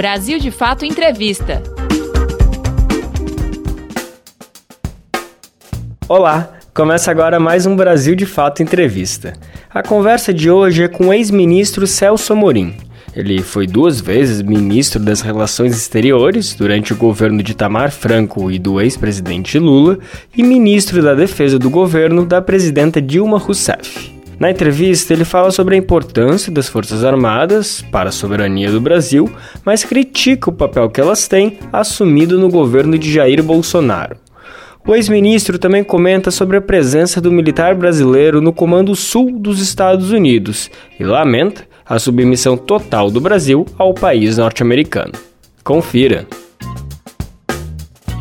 Brasil de Fato Entrevista. Olá, começa agora mais um Brasil de Fato Entrevista. A conversa de hoje é com o ex-ministro Celso Amorim. Ele foi duas vezes ministro das Relações Exteriores durante o governo de Tamar Franco e do ex-presidente Lula e ministro da Defesa do governo da presidenta Dilma Rousseff. Na entrevista, ele fala sobre a importância das Forças Armadas para a soberania do Brasil, mas critica o papel que elas têm assumido no governo de Jair Bolsonaro. O ex-ministro também comenta sobre a presença do militar brasileiro no Comando Sul dos Estados Unidos e lamenta a submissão total do Brasil ao país norte-americano. Confira.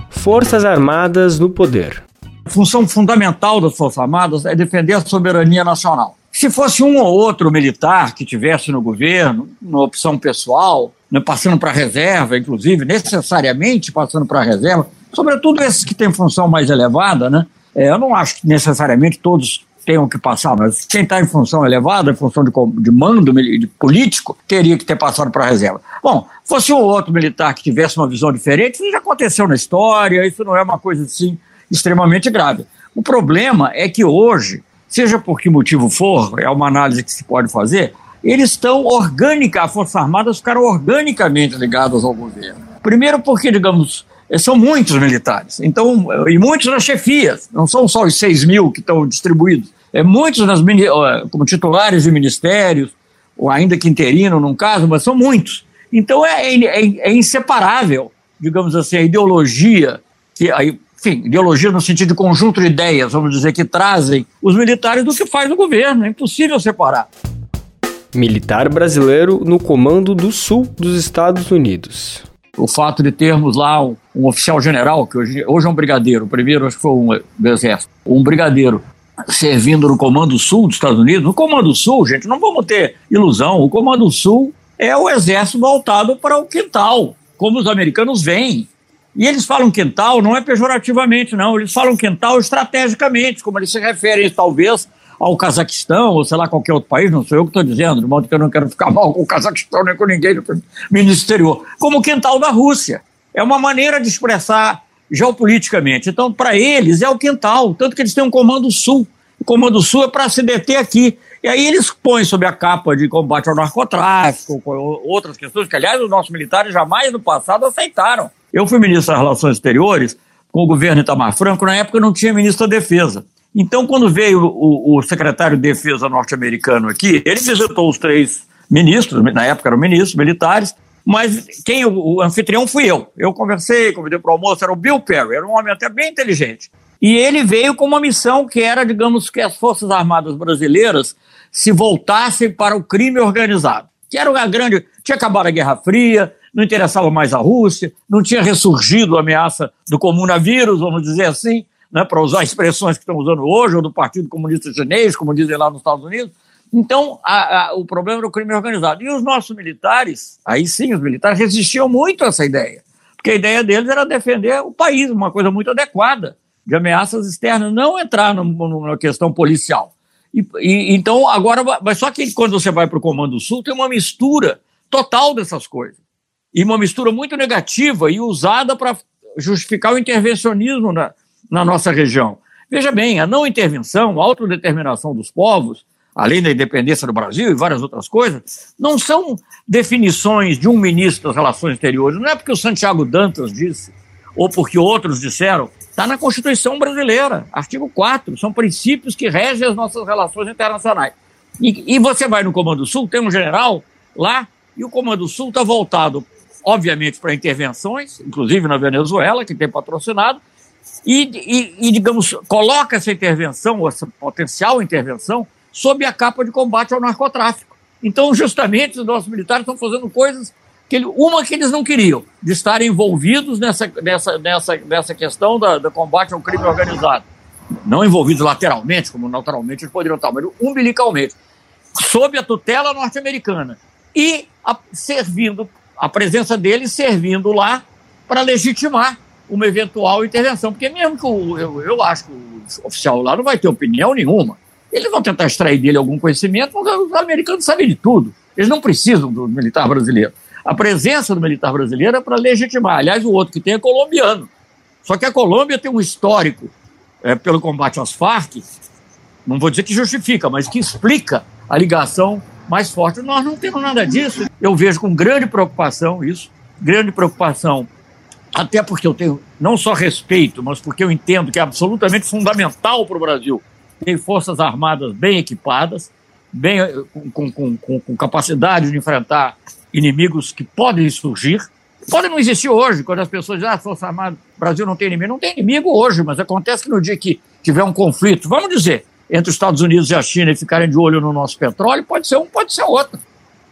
Forças Armadas no Poder. Função fundamental das Forças Armadas é defender a soberania nacional. Se fosse um ou outro militar que tivesse no governo, uma opção pessoal, né, passando para a reserva, inclusive, necessariamente passando para a reserva, sobretudo esses que têm função mais elevada, né? É, eu não acho que necessariamente todos tenham que passar, mas quem está em função elevada, em função de, de mando de político, teria que ter passado para a reserva. Bom, fosse um outro militar que tivesse uma visão diferente, isso já aconteceu na história, isso não é uma coisa assim extremamente grave. O problema é que hoje, seja por que motivo for, é uma análise que se pode fazer, eles estão orgânica, as Forças Armadas ficaram organicamente ligadas ao governo. Primeiro porque, digamos, são muitos militares, então, e muitos nas chefias, não são só os 6 mil que estão distribuídos é, muitos nas, como titulares de ministérios, ou ainda que interino num caso, mas são muitos. Então é, é, é inseparável, digamos assim, a ideologia, que, enfim, ideologia no sentido de conjunto de ideias, vamos dizer, que trazem os militares do que faz o governo. É impossível separar. Militar brasileiro no comando do sul dos Estados Unidos. O fato de termos lá um, um oficial general, que hoje, hoje é um brigadeiro, o primeiro acho que foi um do exército, um brigadeiro servindo no Comando Sul dos Estados Unidos. No Comando Sul, gente, não vamos ter ilusão, o Comando Sul é o exército voltado para o quintal, como os americanos veem. E eles falam quintal não é pejorativamente, não, eles falam quintal estrategicamente, como eles se referem, talvez, ao Cazaquistão, ou sei lá, qualquer outro país, não sou eu que estou dizendo, de modo que eu não quero ficar mal com o Cazaquistão nem com ninguém do ministro exterior, como quintal da Rússia. É uma maneira de expressar geopoliticamente. Então, para eles, é o quintal, tanto que eles têm um Comando Sul. O Comando Sul é para se deter aqui. E aí eles põem sob a capa de combate ao narcotráfico, outras questões que, aliás, os nossos militares jamais no passado aceitaram. Eu fui ministro das Relações Exteriores com o governo Itamar Franco, na época não tinha ministro da Defesa. Então, quando veio o, o secretário de Defesa norte-americano aqui, ele visitou os três ministros, na época eram ministros militares, mas quem o, o anfitrião fui eu. Eu conversei, convidei para o almoço, era o Bill Perry, era um homem até bem inteligente. E ele veio com uma missão que era, digamos, que as Forças Armadas brasileiras se voltassem para o crime organizado. Que era uma grande. Tinha acabado a Guerra Fria, não interessava mais a Rússia, não tinha ressurgido a ameaça do comunavírus, vamos dizer assim, né, para usar expressões que estão usando hoje, ou do Partido Comunista Chinês, como dizem lá nos Estados Unidos. Então, a, a, o problema era o crime organizado. E os nossos militares, aí sim, os militares resistiam muito a essa ideia, porque a ideia deles era defender o país, uma coisa muito adequada, de ameaças externas, não entrar no, questão policial. E, e, então, agora, mas só que quando você vai para o Comando Sul, tem uma mistura total dessas coisas. E uma mistura muito negativa e usada para justificar o intervencionismo na, na nossa região. Veja bem, a não intervenção, a autodeterminação dos povos, além da independência do Brasil e várias outras coisas, não são definições de um ministro das Relações Exteriores. Não é porque o Santiago Dantas disse, ou porque outros disseram, está na Constituição brasileira, artigo 4, são princípios que regem as nossas relações internacionais. E, e você vai no Comando Sul, tem um general lá, e o Comando Sul está voltado, obviamente, para intervenções, inclusive na Venezuela, que tem patrocinado, e, e, e, digamos, coloca essa intervenção, essa potencial intervenção, sob a capa de combate ao narcotráfico. Então, justamente, os nossos militares estão fazendo coisas que ele, uma que eles não queriam, de estarem envolvidos nessa, nessa, nessa, nessa questão da, do combate ao crime organizado. Não envolvidos lateralmente, como naturalmente eles poderiam estar, mas umbilicalmente, sob a tutela norte-americana. E a, servindo, a presença deles servindo lá para legitimar uma eventual intervenção. Porque mesmo que o, eu, eu acho que o oficial lá não vai ter opinião nenhuma eles vão tentar extrair dele algum conhecimento, porque os americanos sabem de tudo. Eles não precisam do militar brasileiro. A presença do militar brasileiro é para legitimar. Aliás, o outro que tem é colombiano. Só que a Colômbia tem um histórico é, pelo combate às Farc, não vou dizer que justifica, mas que explica a ligação mais forte. Nós não temos nada disso. Eu vejo com grande preocupação isso, grande preocupação, até porque eu tenho não só respeito, mas porque eu entendo que é absolutamente fundamental para o Brasil ter forças armadas bem equipadas, bem, com, com, com, com capacidade de enfrentar inimigos que podem surgir. Podem não existir hoje, quando as pessoas dizem, ah, Força Armada, Brasil não tem inimigo. Não tem inimigo hoje, mas acontece que no dia que tiver um conflito, vamos dizer, entre os Estados Unidos e a China e ficarem de olho no nosso petróleo, pode ser um, pode ser outro.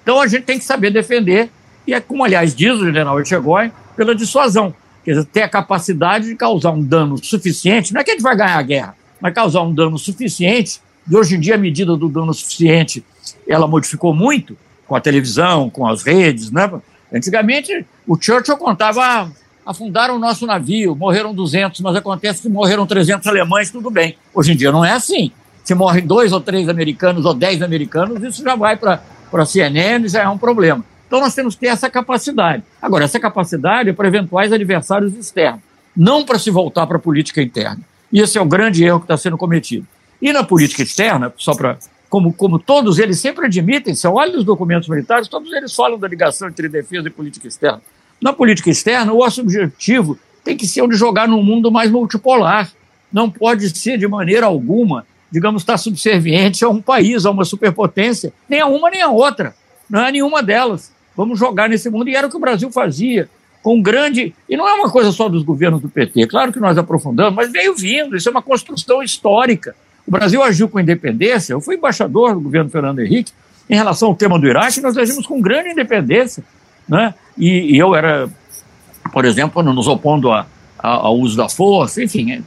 Então a gente tem que saber defender, e é como, aliás, diz o general Echegói, pela dissuasão. Quer dizer, ter a capacidade de causar um dano suficiente, não é que a gente vai ganhar a guerra, mas causar um dano suficiente, e hoje em dia a medida do dano suficiente, ela modificou muito, com a televisão, com as redes, né? Antigamente, o Churchill contava, ah, afundaram o nosso navio, morreram 200, mas acontece que morreram 300 alemães, tudo bem. Hoje em dia não é assim. Se morrem dois ou três americanos ou dez americanos, isso já vai para a CNN já é um problema. Então nós temos que ter essa capacidade. Agora, essa capacidade é para eventuais adversários externos, não para se voltar para a política interna. E esse é o grande erro que está sendo cometido. E na política externa, só para como, como todos eles sempre admitem, se olha os documentos militares, todos eles falam da ligação entre defesa e política externa. Na política externa, o nosso objetivo tem que ser o de jogar num mundo mais multipolar. Não pode ser, de maneira alguma, digamos, estar subserviente a um país, a uma superpotência, nem a uma nem a outra. Não é nenhuma delas. Vamos jogar nesse mundo. E era o que o Brasil fazia, com grande. E não é uma coisa só dos governos do PT, claro que nós aprofundamos, mas veio vindo. Isso é uma construção histórica. O Brasil agiu com independência. Eu fui embaixador do governo Fernando Henrique em relação ao tema do Iraque, nós agimos com grande independência. Né? E, e eu era, por exemplo, nos opondo a, a, ao uso da força, enfim, é,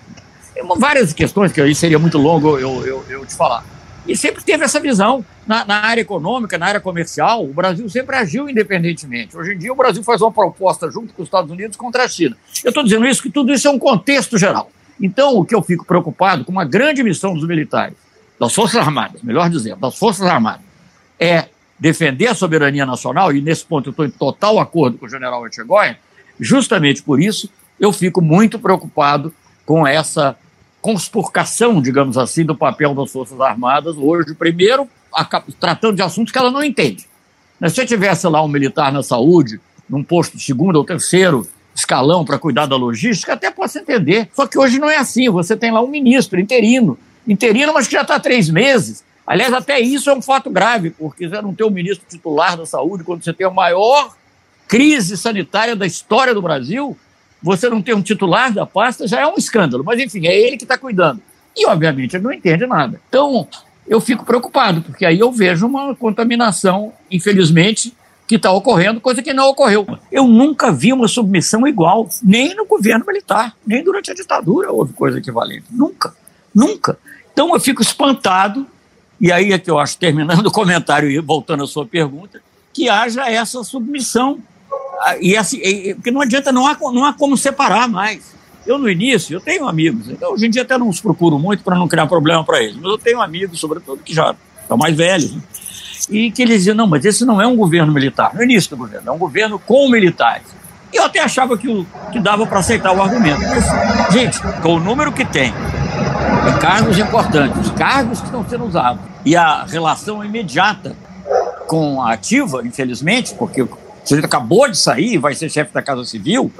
é várias questões que aí seria muito longo eu, eu, eu te falar. E sempre teve essa visão na, na, área econômica, na área comercial. O Brasil sempre agiu independentemente. Hoje em dia, o Brasil faz uma proposta junto com os Estados Unidos contra a China. Eu estou dizendo isso que tudo isso é um contexto geral. Então, o que eu fico preocupado com uma grande missão dos militares, das Forças Armadas, melhor dizendo, das Forças Armadas, é defender a soberania nacional, e nesse ponto eu estou em total acordo com o general Etchegóia, justamente por isso eu fico muito preocupado com essa conspurcação, digamos assim, do papel das Forças Armadas hoje, primeiro, tratando de assuntos que ela não entende. Se eu tivesse lá um militar na saúde, num posto segundo ou terceiro escalão para cuidar da logística, até posso entender. Só que hoje não é assim. Você tem lá um ministro interino, interino, mas que já está há três meses. Aliás, até isso é um fato grave, porque você não tem um ministro titular da saúde quando você tem a maior crise sanitária da história do Brasil, você não ter um titular da pasta já é um escândalo. Mas, enfim, é ele que está cuidando. E, obviamente, ele não entende nada. Então, eu fico preocupado, porque aí eu vejo uma contaminação, infelizmente, que está ocorrendo, coisa que não ocorreu. Eu nunca vi uma submissão igual, nem no governo militar, nem durante a ditadura houve coisa equivalente. Nunca, nunca. Então eu fico espantado, e aí é que eu acho, terminando o comentário e voltando à sua pergunta, que haja essa submissão. Ah, e assim, porque não adianta, não há, não há como separar mais. Eu, no início, eu tenho amigos, então, hoje em dia até não os procuro muito para não criar problema para eles, mas eu tenho amigos, sobretudo, que já estão mais velhos, né? E que eles diziam, não, mas esse não é um governo militar, no início do governo, é um governo com militares. E eu até achava que, o, que dava para aceitar o argumento. Mas, gente, com o número que tem, cargos importantes, os cargos que estão sendo usados, e a relação imediata com a ativa, infelizmente, porque o sujeito acabou de sair, vai ser chefe da Casa Civil,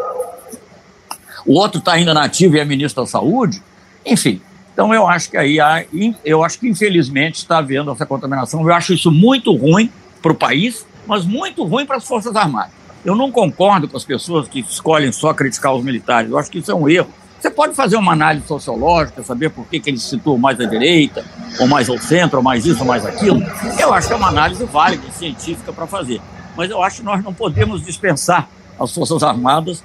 o outro está ainda na ativa e é ministro da Saúde, enfim, então eu acho que aí há, eu acho que infelizmente está havendo essa contaminação. Eu acho isso muito ruim para o país, mas muito ruim para as Forças Armadas. Eu não concordo com as pessoas que escolhem só criticar os militares. Eu acho que isso é um erro. Você pode fazer uma análise sociológica, saber por que, que eles se situam mais à direita, ou mais ao centro, ou mais isso, ou mais aquilo. Eu acho que é uma análise válida científica para fazer. Mas eu acho que nós não podemos dispensar as Forças Armadas.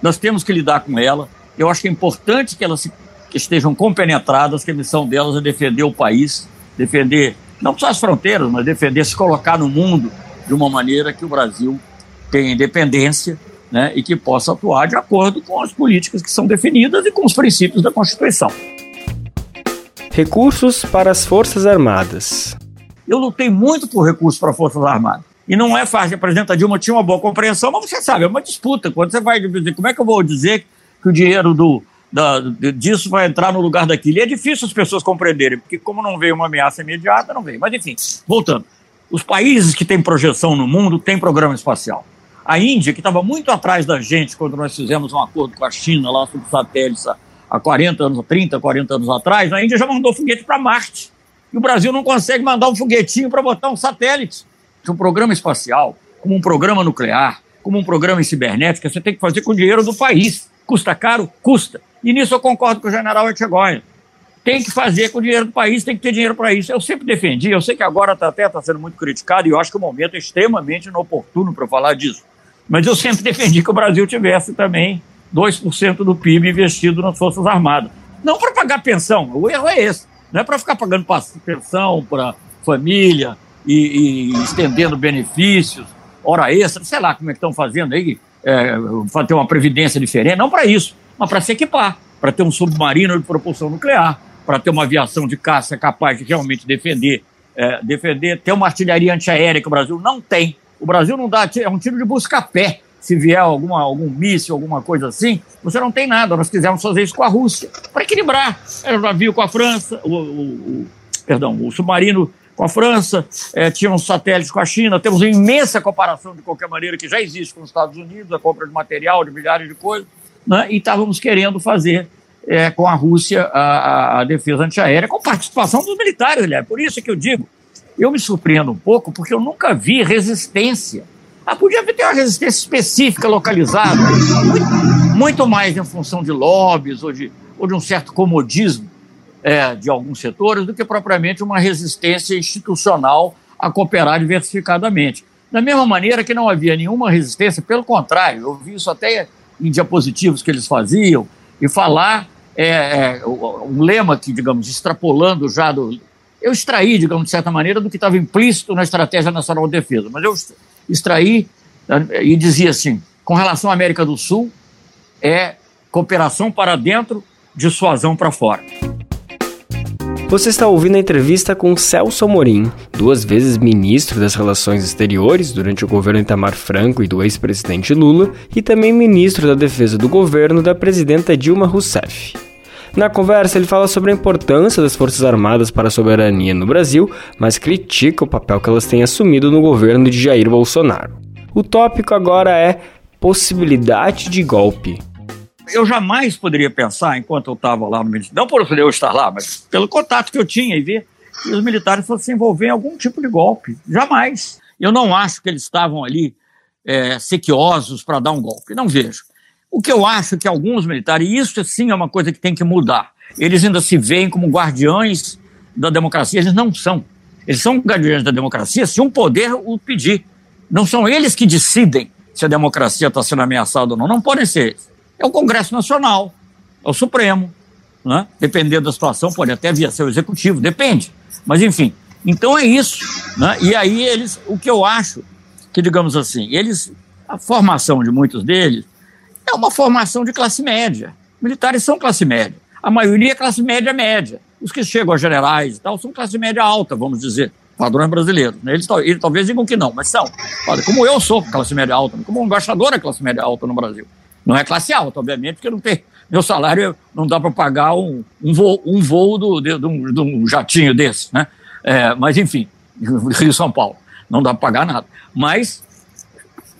Nós temos que lidar com ela. Eu acho que é importante que elas se que estejam compenetradas, que a missão delas é defender o país, defender não só as fronteiras, mas defender, se colocar no mundo de uma maneira que o Brasil tenha independência né, e que possa atuar de acordo com as políticas que são definidas e com os princípios da Constituição. Recursos para as Forças Armadas. Eu lutei muito por recursos para as Forças Armadas. E não é fácil. A presidenta Dilma tinha uma boa compreensão, mas você sabe, é uma disputa. Quando você vai dizer, como é que eu vou dizer que o dinheiro do, da, disso vai entrar no lugar daquilo? E é difícil as pessoas compreenderem, porque como não veio uma ameaça imediata, não veio. Mas enfim, voltando. Os países que têm projeção no mundo têm programa espacial. A Índia, que estava muito atrás da gente quando nós fizemos um acordo com a China lá sobre satélites há 40 anos, 30, 40 anos atrás, a Índia já mandou foguete para Marte. E o Brasil não consegue mandar um foguetinho para botar um satélite. Um programa espacial, como um programa nuclear, como um programa em cibernética, você tem que fazer com o dinheiro do país. Custa caro? Custa. E nisso eu concordo com o general Etchegóia. Tem que fazer com o dinheiro do país, tem que ter dinheiro para isso. Eu sempre defendi, eu sei que agora tá, até está sendo muito criticado, e eu acho que o momento é extremamente inoportuno para falar disso. Mas eu sempre defendi que o Brasil tivesse também 2% do PIB investido nas Forças Armadas. Não para pagar pensão, o erro é esse. Não é para ficar pagando pensão para família e, e, estendendo benefícios, hora extra, sei lá como é que estão fazendo aí, é, ter uma previdência diferente. Não para isso, mas para se equipar, para ter um submarino de propulsão nuclear, para ter uma aviação de caça capaz de realmente defender, é, defender, ter uma artilharia antiaérea que o Brasil não tem. O Brasil não dá, é um tiro de busca-pé. Se vier alguma, algum míssil, alguma coisa assim, você não tem nada. Nós quisemos fazer isso com a Rússia, para equilibrar. Era o navio com a França, o, o, o, perdão, o submarino com a França, é, tinha uns satélites com a China, temos uma imensa comparação, de qualquer maneira, que já existe com os Estados Unidos, a compra de material, de milhares de coisas, né? e estávamos querendo fazer é, com a Rússia a, a, defesa antiaérea, com participação dos militares, aliás. Por isso que eu digo, eu me surpreendo um pouco, porque eu nunca vi resistência. Ah, podia ter uma resistência específica, localizada, muito, muito mais em função de lobbies ou de, ou de um certo comodismo é, de alguns setores do que propriamente uma resistência institucional a cooperar diversificadamente. Da mesma maneira que não havia nenhuma resistência, pelo contrário, eu vi isso até em diapositivos que eles faziam, e falar é, é, um lema que, digamos, extrapolando já do. Eu extraí, digamos, de certa maneira, do que estava implícito na Estratégia Nacional de Defesa, mas eu extraí é, e dizia assim: com relação à América do Sul, é cooperação para dentro, dissuasão para fora. Você está ouvindo a entrevista com Celso Amorim, duas vezes ministro das Relações Exteriores durante o governo Itamar Franco e do ex-presidente Lula, e também ministro da Defesa do governo da presidenta Dilma Rousseff. Na conversa, ele fala sobre a importância das Forças Armadas para a soberania no Brasil, mas critica o papel que elas têm assumido no governo de Jair Bolsonaro. O tópico agora é possibilidade de golpe eu jamais poderia pensar, enquanto eu estava lá no Ministério, não por eu estar lá, mas pelo contato que eu tinha e ver que os militares fossem se envolver em algum tipo de golpe. Jamais. Eu não acho que eles estavam ali é, sequiosos para dar um golpe. Não vejo. O que eu acho que alguns militares, e isso sim é uma coisa que tem que mudar, eles ainda se veem como guardiões da democracia. Eles não são. Eles são guardiões da democracia se um poder o pedir. Não são eles que decidem se a democracia está sendo ameaçada ou não. Não podem ser eles é o Congresso Nacional, é o Supremo. Né? Dependendo da situação, pode até vir a ser o Executivo, depende. Mas, enfim, então é isso. Né? E aí eles, o que eu acho, que digamos assim, eles, a formação de muitos deles é uma formação de classe média. Militares são classe média. A maioria é classe média média. Os que chegam a generais e tal são classe média alta, vamos dizer, padrões brasileiros. Né? Eles, eles talvez digam que não, mas são. Como eu sou classe média alta, como um embaixador é classe média alta no Brasil. Não é classe alta, obviamente, porque não tem. Meu salário não dá para pagar um, um voo, um voo do, de, de, um, de um jatinho desse, né? É, mas, enfim, Rio São Paulo. Não dá para pagar nada. Mas,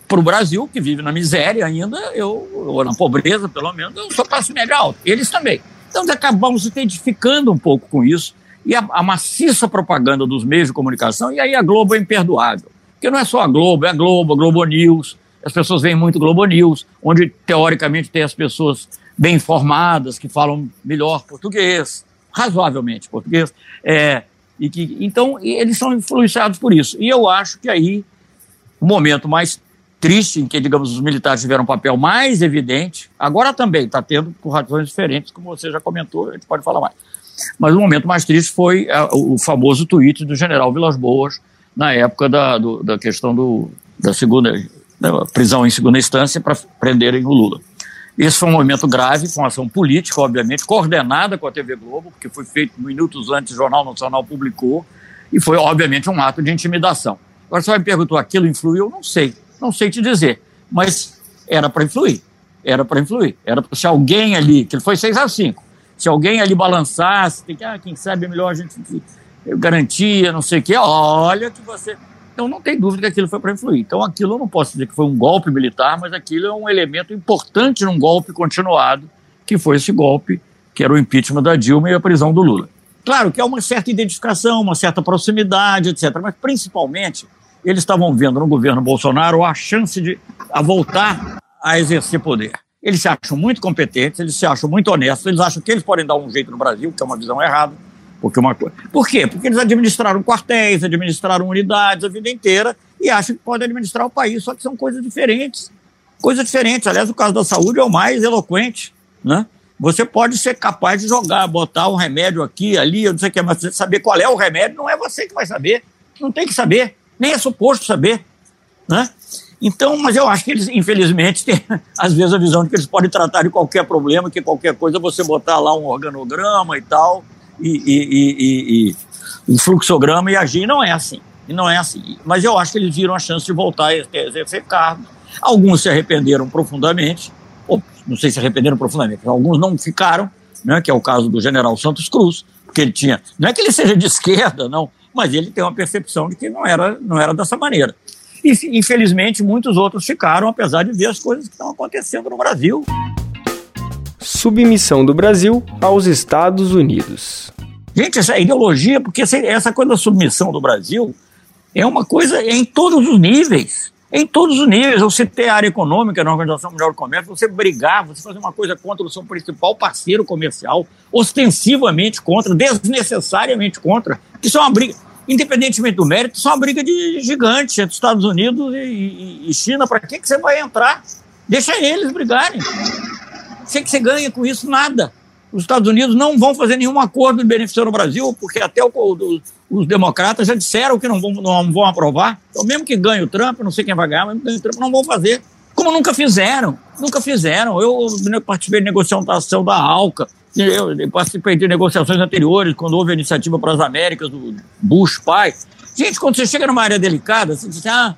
para o Brasil, que vive na miséria ainda, eu, ou na pobreza, pelo menos, eu sou classe média alta. Eles também. Então, acabamos se identificando um pouco com isso. E a, a maciça propaganda dos meios de comunicação, e aí a Globo é imperdoável. Porque não é só a Globo, é a Globo, a Globo News, as pessoas veem muito Globo News, onde teoricamente tem as pessoas bem informadas, que falam melhor português, razoavelmente português, é, e que, então eles são influenciados por isso. E eu acho que aí o momento mais triste em que, digamos, os militares tiveram um papel mais evidente, agora também está tendo por razões diferentes, como você já comentou, a gente pode falar mais. Mas o momento mais triste foi é, o famoso tweet do general Vilas Boas na época da, do, da questão do, da segunda prisão em segunda instância para prenderem o Lula. Esse foi um momento grave, com ação política, obviamente, coordenada com a TV Globo, porque foi feito minutos antes, o Jornal Nacional publicou, e foi, obviamente, um ato de intimidação. Agora você vai me perguntar, aquilo influiu? Não sei, não sei te dizer, mas era para influir, era para influir, era se alguém ali, que foi 6 a 5, se alguém ali balançasse, que, ah, quem sabe é melhor a gente garantia, não sei o quê, olha que você... Então não tem dúvida que aquilo foi para influir. Então aquilo eu não posso dizer que foi um golpe militar, mas aquilo é um elemento importante num golpe continuado, que foi esse golpe que era o impeachment da Dilma e a prisão do Lula. Claro que há uma certa identificação, uma certa proximidade, etc., mas principalmente eles estavam vendo no governo Bolsonaro a chance de a voltar a exercer poder. Eles se acham muito competentes, eles se acham muito honestos, eles acham que eles podem dar um jeito no Brasil, que é uma visão errada. Porque uma coisa. Por quê? Porque eles administraram quartéis, administraram unidades a vida inteira e acham que podem administrar o país, só que são coisas diferentes. Coisas diferentes. Aliás, o caso da saúde é o mais eloquente, né? Você pode ser capaz de jogar, botar um remédio aqui, ali, eu não sei o que, mas saber qual é o remédio não é você que vai saber. Não tem que saber, nem é suposto saber. Né? Então, mas eu acho que eles, infelizmente, têm, às vezes, a visão de que eles podem tratar de qualquer problema, que qualquer coisa você botar lá um organograma e tal, e, e, e, um fluxograma e agir. Não é assim. E não é assim. Mas eu acho que eles viram a chance de voltar a exercer cargo. Alguns se arrependeram profundamente, ou não sei se arrependeram profundamente, alguns não ficaram, né, que é o caso do general Santos Cruz, porque ele tinha, não é que ele seja de esquerda, não, mas ele tem uma percepção de que não era, não era dessa maneira. E, infelizmente, muitos outros ficaram, apesar de ver as coisas que estão acontecendo no Brasil. Submissão do Brasil aos Estados Unidos. Gente, essa ideologia, porque essa coisa da submissão do Brasil é uma coisa em todos os níveis em todos os níveis. Você ter área econômica na Organização Mundial do Comércio, você brigar, você fazer uma coisa contra o seu principal parceiro comercial, ostensivamente contra, desnecessariamente contra. Isso é uma briga, independentemente do mérito, isso é uma briga de gigante entre Estados Unidos e, e China. Para que, que você vai entrar? Deixa eles brigarem. Sei que você ganha com isso nada os Estados Unidos não vão fazer nenhum acordo beneficiando o Brasil, porque até o, o, os democratas já disseram que não vão, não vão aprovar. Então, mesmo que ganhe o Trump, não sei quem vai ganhar, mas o Trump não vão fazer. Como nunca fizeram. Nunca fizeram. Eu, participei de negociação da ALCA, eu participei de negociações anteriores, quando houve a iniciativa para as Américas do Bush pai. Gente, quando você chega numa área delicada, você diz, ah,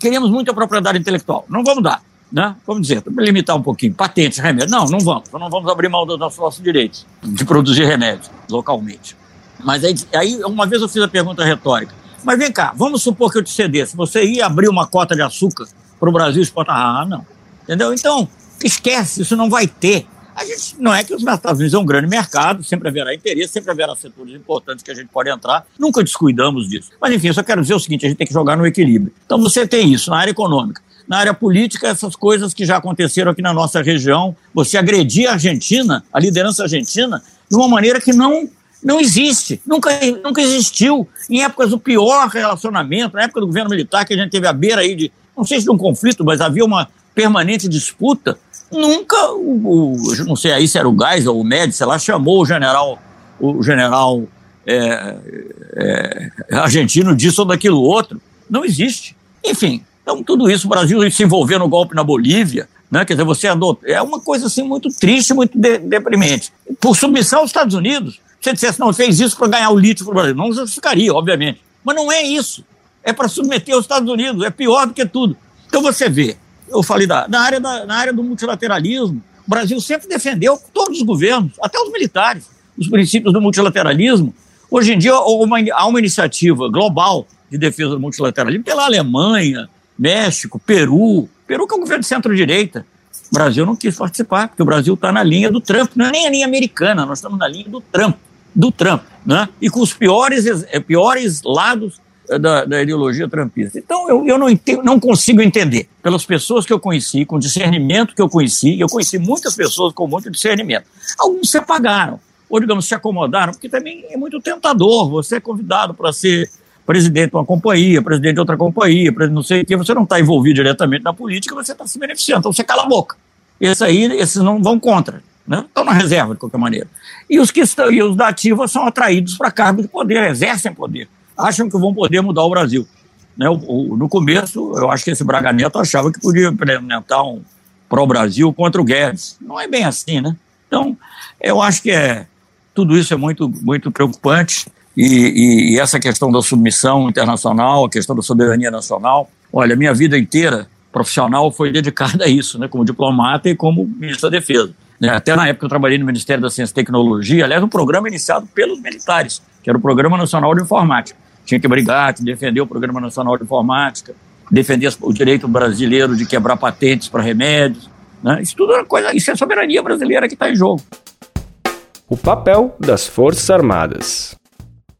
queríamos muita propriedade intelectual. Não vamos dar né? vamos dizer, limitar um pouquinho, patentes, remédios. Não, não vamos, não vamos abrir mão dos nossos direitos de produzir remédios localmente. Mas aí, aí, uma vez eu fiz a pergunta retórica, mas vem cá, vamos supor que eu te cedesse, você ia abrir uma cota de açúcar para o Brasil exportar? Ah, não. Entendeu? Então, esquece, isso não vai ter. A gente, não é que os Estados Unidos é um grande mercado, sempre haverá interesse, sempre haverá setores importantes que a gente pode entrar, nunca descuidamos disso. Mas enfim, eu só quero dizer o seguinte: a gente tem que jogar no equilíbrio. Então você tem isso na área econômica. Na área política, essas coisas que já aconteceram aqui na nossa região, você agredir a Argentina, a liderança argentina, de uma maneira que não não existe, nunca, nunca existiu. Em épocas do pior relacionamento, na época do governo militar, que a gente teve a beira aí de, não sei se de um conflito, mas havia uma permanente disputa, nunca, o, o não sei aí se era o Geisel ou o Médici, sei lá, chamou o general, o general é, é, argentino disso ou daquilo outro. Não existe. Enfim, então, tudo isso, o Brasil se envolver no golpe na Bolívia, né? quer dizer, você adota, é uma coisa assim muito triste, muito de, deprimente. Por submissão aos Estados Unidos, você dissesse, não, fez isso para ganhar o lítio para o Brasil. Não justificaria, obviamente. Mas não é isso. É para submeter aos Estados Unidos, é pior do que tudo. Então você vê, eu falei da, na, área da, na área do multilateralismo, o Brasil sempre defendeu, todos os governos, até os militares, os princípios do multilateralismo. Hoje em dia há uma, há uma iniciativa global de defesa do multilateralismo pela Alemanha, México, Peru. Peru que é um governo de centro-direita. O Brasil não quis participar, porque o Brasil está na linha do Trump, não é nem a linha americana, nós estamos na linha do Trump, do Trump, né? e com os piores, eh, piores lados eh, da, da ideologia trumpista. Então, eu, eu não, entendo, não consigo entender, pelas pessoas que eu conheci, com discernimento que eu conheci, eu conheci muitas pessoas com muito discernimento. Alguns se apagaram, ou, digamos, se acomodaram, porque também é muito tentador você é convidado para ser presidente de uma companhia, presidente de outra companhia, não sei o que, você não está envolvido diretamente na política, você está se beneficiando, então você cala a boca. Esses aí, esses não vão contra, né? estão na reserva de qualquer maneira. E os que estão, e os da ativa são atraídos para cargos de poder, exercem poder, acham que vão poder mudar o Brasil. Né? O, o, no começo, eu acho que esse Braga Neto achava que podia implementar um pró-Brasil contra o Guedes. Não é bem assim, né? Então, eu acho que é, tudo isso é muito, muito preocupante E, e, e, essa questão da submissão internacional, a questão da soberania nacional, olha, minha vida inteira profissional foi dedicada a isso, né, como diplomata e como ministro da Defesa. Né, até na época eu trabalhei no Ministério da Ciência e Tecnologia, aliás, um programa iniciado pelos militares, que era o Programa Nacional de Informática. Tinha que brigar, defender o Programa Nacional de Informática, defender o direito brasileiro de quebrar patentes para remédios. Né? Isso tudo é coisa, isso é soberania brasileira que está em jogo. O papel das Forças Armadas.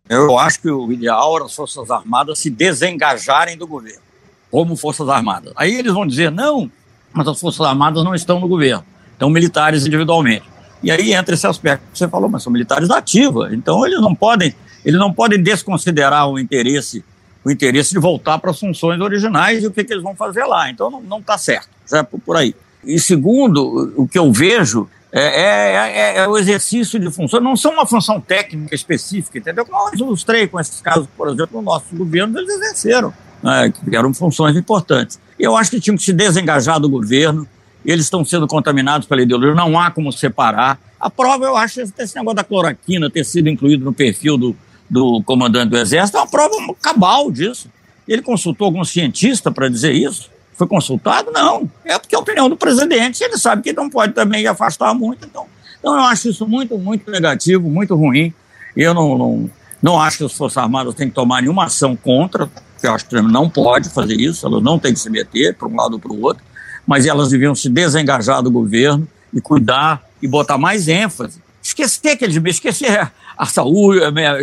Eu acho que o ideal era as Forças Armadas se desengajarem do governo, como Forças Armadas. Aí eles vão dizer, não, mas as Forças Armadas não estão no governo, estão militares individualmente. E aí entra esse aspecto que você falou, mas são militares ativa, então eles não podem, eles não podem desconsiderar o interesse, o interesse de voltar para as funções originais e o que, que eles vão fazer lá. Então não está certo, já é por aí. E segundo, o que eu vejo é, é, é, é, o exercício de função, não são uma função técnica específica, entendeu? Como eu ilustrei com esses casos, por exemplo, no nosso governo, eles exerceram, né, que eram funções importantes. Eu acho que tinham que se desengajar do governo, eles estão sendo contaminados pela ideologia, não há como separar. A prova, eu acho, esse negócio da cloroquina ter sido incluído no perfil do, do comandante do Exército, é uma prova cabal disso. Ele consultou algum cientista para dizer isso? Foi consultado? Não. É porque é a opinião do presidente, ele sabe que não pode também afastar muito. Então, então eu acho isso muito, muito negativo, muito ruim. Eu não, não, não acho que as Forças Armadas têm que tomar nenhuma ação contra, eu acho que não pode fazer isso, elas não têm que se meter para um lado ou para o outro, mas elas deviam se desengajar do governo e cuidar e botar mais ênfase. Esquecer que eles esquecer a saúde,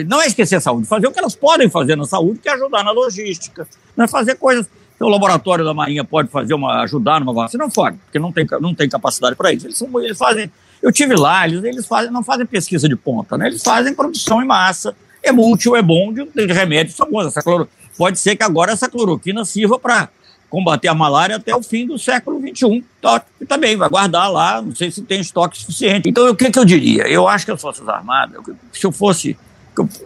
não é esquecer a saúde, fazer o que elas podem fazer na saúde, que é ajudar na logística, não é fazer coisas o laboratório da Marinha pode fazer uma, ajudar numa vacina? Não pode, porque não tem, não tem capacidade para isso. Eles, são, eles fazem, eu tive lá, eles, eles fazem, não fazem pesquisa de ponta, né? Eles fazem produção em massa. É útil, é bom, de, de remédios bons. Essa cloro, pode ser que agora essa cloroquina sirva para combater a malária até o fim do século XXI. Tá, também vai guardar lá, não sei se tem estoque suficiente. Então, o que, que eu diria? Eu acho que as Forças Armadas, se eu fosse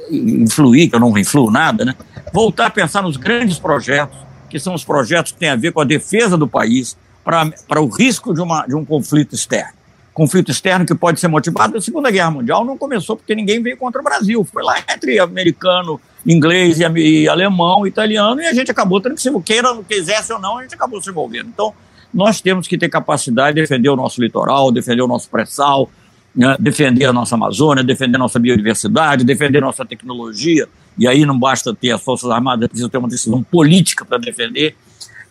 influir, que eu não influo nada, né? voltar a pensar nos grandes projetos que são os projetos que têm a ver com a defesa do país para o risco de, uma, de um conflito externo. Conflito externo que pode ser motivado. A Segunda Guerra Mundial não começou porque ninguém veio contra o Brasil. Foi lá entre americano, inglês e, e alemão, italiano, e a gente acabou tendo que se queira, quisesse ou não, a gente acabou se envolvendo. Então, nós temos que ter capacidade de defender o nosso litoral, defender o nosso pré-sal, né, defender a nossa Amazônia, defender a nossa biodiversidade, defender a nossa tecnologia, e aí não basta ter as Forças Armadas, é preciso ter uma decisão política para defender.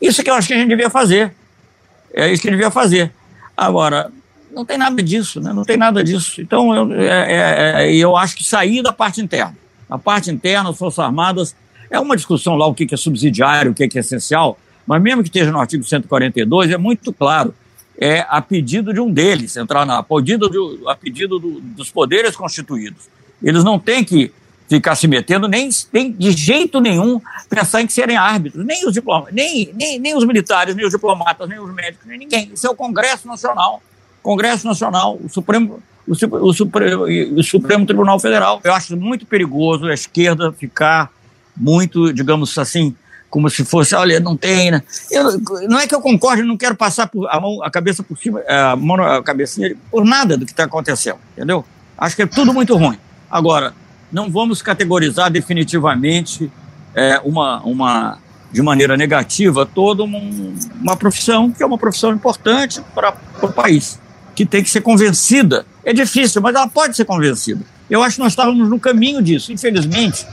Isso que eu acho que a gente devia fazer. É isso que devia fazer. Agora, não tem nada disso, né? não tem nada disso. Então, eu, é, é, é, eu acho que sair da parte interna. A parte interna, as Forças Armadas, é uma discussão lá o que é subsidiário, o que é essencial, mas mesmo que esteja no artigo 142, é muito claro é a pedido de um deles, entrar na a pedido, de, a pedido do, dos poderes constituídos. Eles não têm que ficar se metendo, nem, nem de jeito nenhum pensar em serem árbitros, nem os diplomatas, nem, nem, nem os militares, nem os diplomatas, nem os médicos, nem ninguém. Isso é o Congresso Nacional. Congresso Nacional, o Supremo, o, o, Supremo, o Supremo Tribunal Federal. Eu acho muito perigoso a esquerda ficar muito, digamos assim, como se fosse, olha, não tem, né? Eu, não é que eu concorde, não quero passar por, a, mão, a cabeça por cima, a, mão, a cabecinha por nada do que está acontecendo, entendeu? Acho que é tudo muito ruim. Agora, não vamos categorizar definitivamente é, uma, uma, de maneira negativa toda uma, uma profissão que é uma profissão importante para o país, que tem que ser convencida. É difícil, mas ela pode ser convencida. Eu acho que nós estávamos no caminho disso. Infelizmente,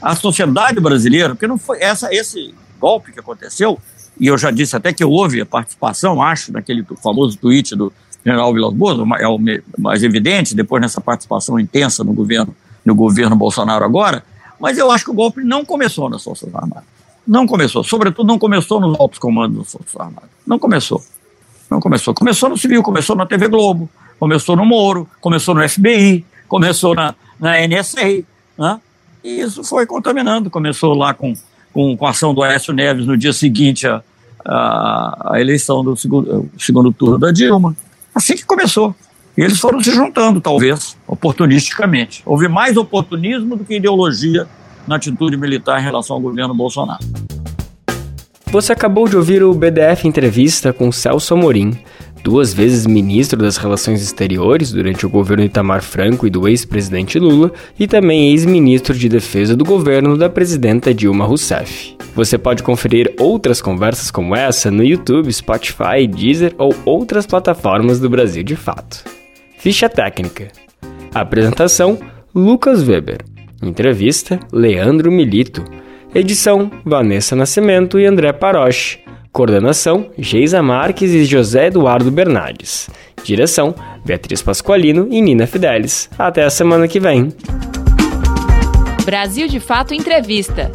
a sociedade brasileira, porque não foi essa, esse golpe que aconteceu, e eu já disse até que houve a participação, acho, naquele famoso tweet do general Vilas Boas, é o mais evidente, depois nessa participação intensa no governo, no governo Bolsonaro agora, mas eu acho que o golpe não começou nas Forças Armadas. Não começou, sobretudo não começou nos altos comandos das Forças Armadas. Não começou. Não começou. Começou no civil, começou na TV Globo, começou no Moro, começou no FBI, começou na, na NSA, né? E isso foi contaminando. Começou lá com, com, com a ação do Aécio Neves no dia seguinte à, à, eleição do segundo, segundo turno da Dilma. Assim que começou. E eles foram se juntando, talvez, oportunisticamente. Houve mais oportunismo do que ideologia na atitude militar em relação ao governo Bolsonaro. Você acabou de ouvir o BDF Entrevista com Celso Amorim, duas vezes ministro das Relações Exteriores durante o governo Itamar Franco e do ex-presidente Lula, e também ex-ministro de Defesa do governo da presidenta Dilma Rousseff. Você pode conferir outras conversas como essa no YouTube, Spotify, Deezer ou outras plataformas do Brasil de Fato. Ficha técnica. Apresentação: Lucas Weber. Entrevista: Leandro Milito. Edição: Vanessa Nascimento e André Paroche. Coordenação: Geisa Marques e José Eduardo Bernardes. Direção: Beatriz Pasqualino e Nina Fidelis. Até a semana que vem. Brasil de Fato Entrevista.